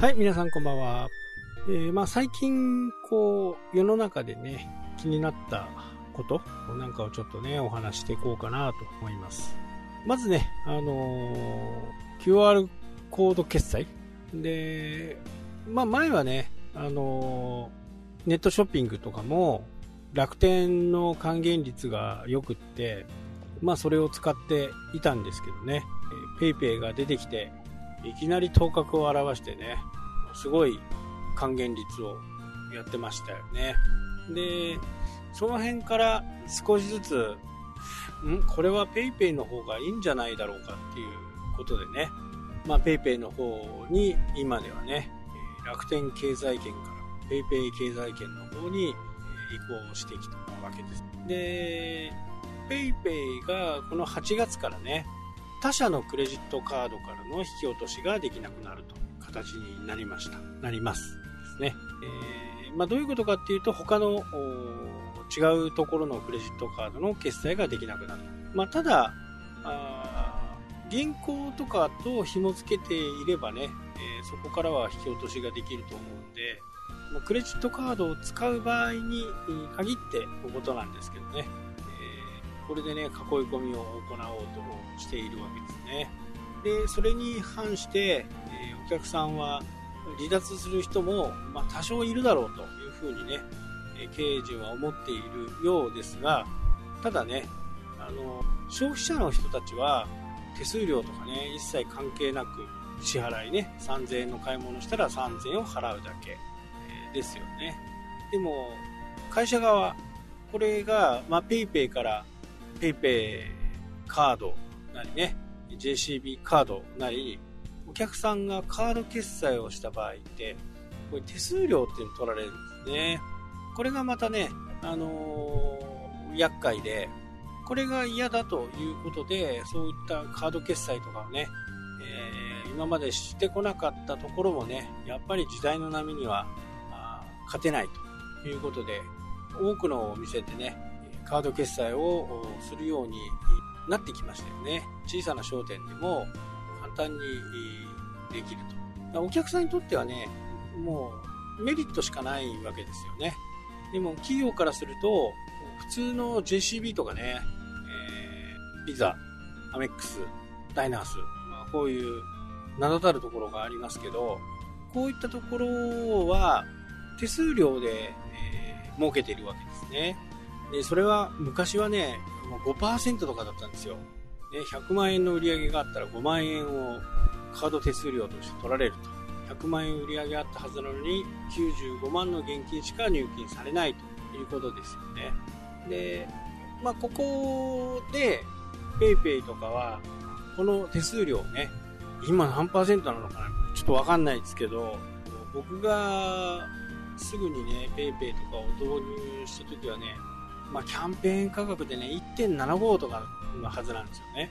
はい、皆さんこんばんは。えー、まあ最近、こう、世の中でね、気になったことなんかをちょっとね、お話していこうかなと思います。まずね、あのー、QR コード決済で、まあ前はね、あのー、ネットショッピングとかも楽天の還元率が良くって、まあそれを使っていたんですけどね、PayPay が出てきて、いきなり頭角を現してね、すごい還元率をやってましたよね。で、その辺から少しずつ、ん？これは PayPay の方がいいんじゃないだろうかっていうことでね、ま PayPay の方に今ではね、楽天経済圏から PayPay 経済圏の方に移行してきたわけです。で、PayPay がこの8月からね、他社のクレジットカードからの引き落としができなくなると形になりました。なります。ですね。えー、まあ、どういうことかっていうと、他の違うところのクレジットカードの決済ができなくなる。まあ、ただ、銀行とかと紐付けていればね、えー、そこからは引き落としができると思うんで、まあ、クレジットカードを使う場合に限ってのことなんですけどね。これでね、囲い込みを行おうとしているわけですね。で、それに反して、えー、お客さんは離脱する人も、まあ、多少いるだろうというふうにね、えー、経営陣は思っているようですが、ただね、あの、消費者の人たちは手数料とかね、一切関係なく支払いね、3000円の買い物したら3000円を払うだけ、えー、ですよね。でも、会社側、これが、まあ、PayPay から PayPay カードなりね、JCB カードなり、お客さんがカード決済をした場合って、これ手数料っていうの取られるんですね。これがまたね、あのー、厄介で、これが嫌だということで、そういったカード決済とかをね、えー、今までしてこなかったところもね、やっぱり時代の波には勝てないということで、多くのお店でね、カード決済をするようになってきましたよね。小さな商店でも簡単にできると。お客さんにとってはね、もうメリットしかないわけですよね。でも企業からすると、普通の JCB とかね、えー、ピザ、アメックス、ダイナース、まあ、こういう名だたるところがありますけど、こういったところは手数料で、えー、儲けているわけですね。で、それは昔はね、もう5%とかだったんですよ。ね、100万円の売り上げがあったら5万円をカード手数料として取られると。100万円売り上げあったはずなのに95万の現金しか入金されないということですよね。で、まあ、ここで PayPay とかはこの手数料ね、今何パーセントなのかなちょっとわかんないですけど、僕がすぐにね、PayPay とかを導入した時はね、まあ、キャンペーン価格でね、1.75とかのはずなんですよね。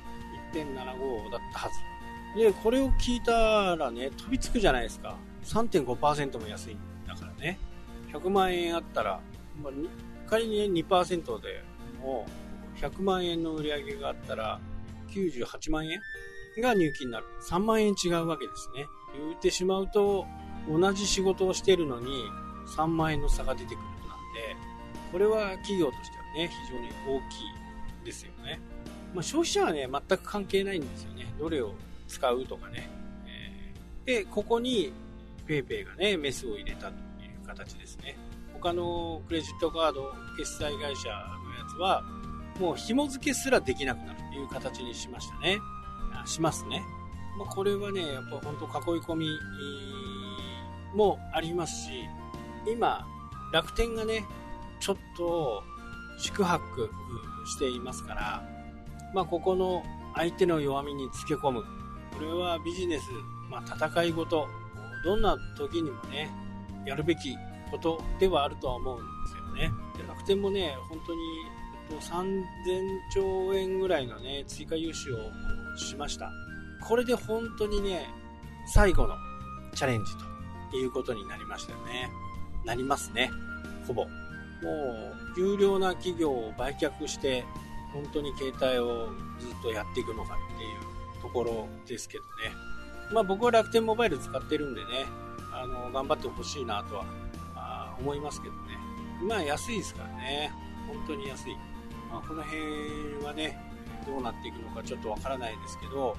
1.75だったはず。で、これを聞いたらね、飛びつくじゃないですか。3.5%も安いんだからね。100万円あったら、まあ、仮に、ね、2%でも100万円の売り上げがあったら、98万円が入金になる。3万円違うわけですね。言ってしまうと、同じ仕事をしているのに、3万円の差が出てくるとなんで、これは企業としてはね、非常に大きいですよね。まあ、消費者はね、全く関係ないんですよね。どれを使うとかね。えー、で、ここに PayPay がね、メスを入れたという形ですね。他のクレジットカード決済会社のやつは、もう紐付けすらできなくなるという形にしましたね。しますね。まあ、これはね、やっぱ本当囲い込みもありますし、今、楽天がね、ちょっと宿泊していますから、まあ、ここの相手の弱みにつけ込む。これはビジネス、まあ、戦い事、どんな時にもね、やるべきことではあるとは思うんですよね。で楽天もね、本当に3000兆円ぐらいのね、追加融資をしました。これで本当にね、最後のチャレンジということになりましたよね。なりますね。ほぼ。もう有料な企業を売却して本当に携帯をずっとやっていくのかっていうところですけどね。まあ僕は楽天モバイル使ってるんでねあ、の、頑張ってほしいなとは、思いますけどね。まあ安いですからね。本当に安い。まあ、この辺はね、どうなっていくのかちょっとわからないですけど、や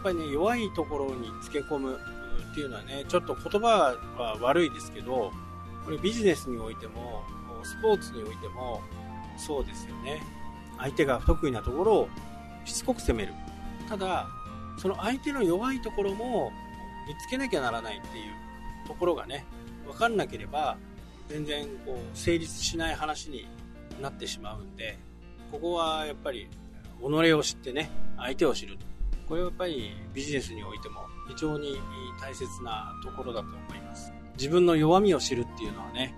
っぱりね、弱いところにつけ込むっていうのはね、ちょっと言葉は悪いですけど、これビジネスにおいても、スポーツにおいても、そうですよね。相手が不得意なところをしつこく攻める。ただ、その相手の弱いところも見つけなきゃならないっていうところがね、分かんなければ、全然こう成立しない話になってしまうんで、ここはやっぱり、己を知ってね、相手を知る。これはやっぱりビジネスにおいても非常に大切なところだと思います。自分の弱みを知るっていうのはね、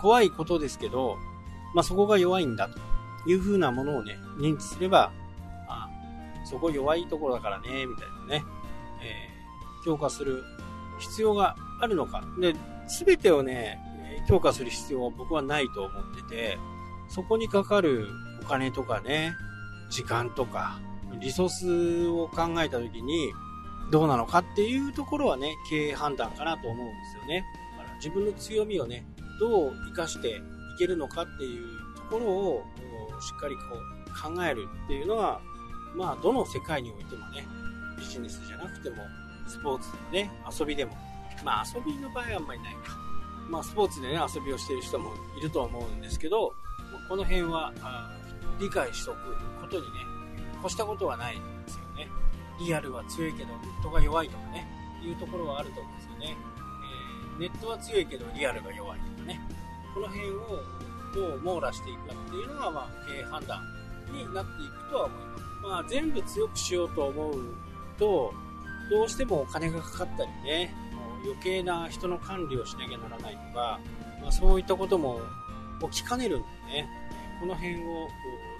怖いことですけど、まあ、そこが弱いんだというふうなものをね、認知すれば、あそこ弱いところだからね、みたいなね、えー、強化する必要があるのか。で、すべてをね、強化する必要は僕はないと思ってて、そこにかかるお金とかね、時間とか、リソースを考えたときに、どうなのかっていうところはね、経営判断かなと思うんですよね。だから自分の強みをね、どう活かしていけるのかっていうところをしっかりこう考えるっていうのは、まあ、どの世界においてもね、ビジネスじゃなくても、スポーツでね、遊びでも、まあ遊びの場合はあんまりないか。まあスポーツでね、遊びをしている人もいると思うんですけど、この辺は理解しとくことにね、越したことはないんですよね。リアルは強いけど、ネットが弱いとかね、いうところはあると思うんですよね。ネットは強いけど、リアルが弱いとかね。この辺をどう網羅していくかっていうのが、まあ、経営判断になっていくとは思います。まあ、全部強くしようと思うと、どうしてもお金がかかったりね、余計な人の管理をしなきゃならないとか、まあ、そういったことも起きかねるんでね、この辺を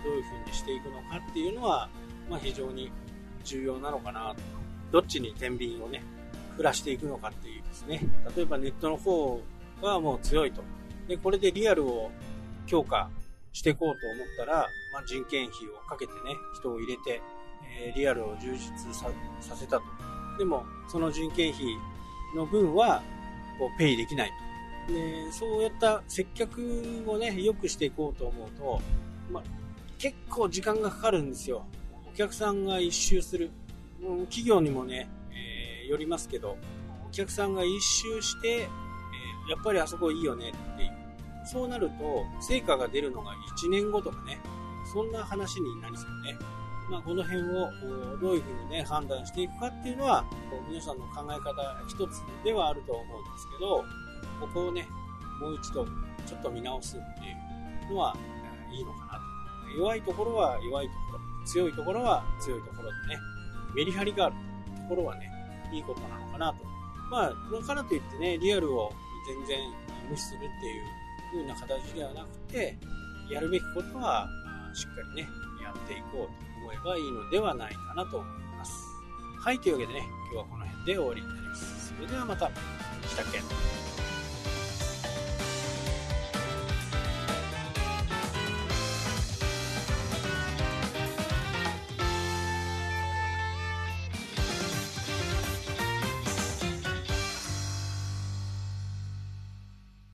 どういう風にしていくのかっていうのは、まあ、非常に重要なのかなと。どっちに天秤をね、振らしていくのかっていうですね。例えばネットの方はもう強いと。で、これでリアルを強化していこうと思ったら、まあ、人件費をかけてね、人を入れて、えー、リアルを充実させたと。でも、その人件費の分は、こう、ペイできないと。で、そうやった接客をね、良くしていこうと思うと、まあ、結構時間がかかるんですよ。お客さんが一周する。企業にもね、よりますけど、お客さんが一周して、え、やっぱりあそこいいよねっていう。そうなると、成果が出るのが1年後とかね、そんな話になりそうね。まあ、この辺をどういうふうにね、判断していくかっていうのは、皆さんの考え方一つではあると思うんですけど、ここをね、もう一度ちょっと見直すっていうのはいいのかなと。弱いところは弱いところ、強いところは強いところでね、メリハリがあるところはね、いいことなのかなと。まあ、だからといってね、リアルを全然無視するっていう風な形ではなくて、やるべきことはしっかりね、やっていこうと思えばいいのではないかなと思います。はい、というわけでね、今日はこの辺で終わりになります。それではまた、したっけ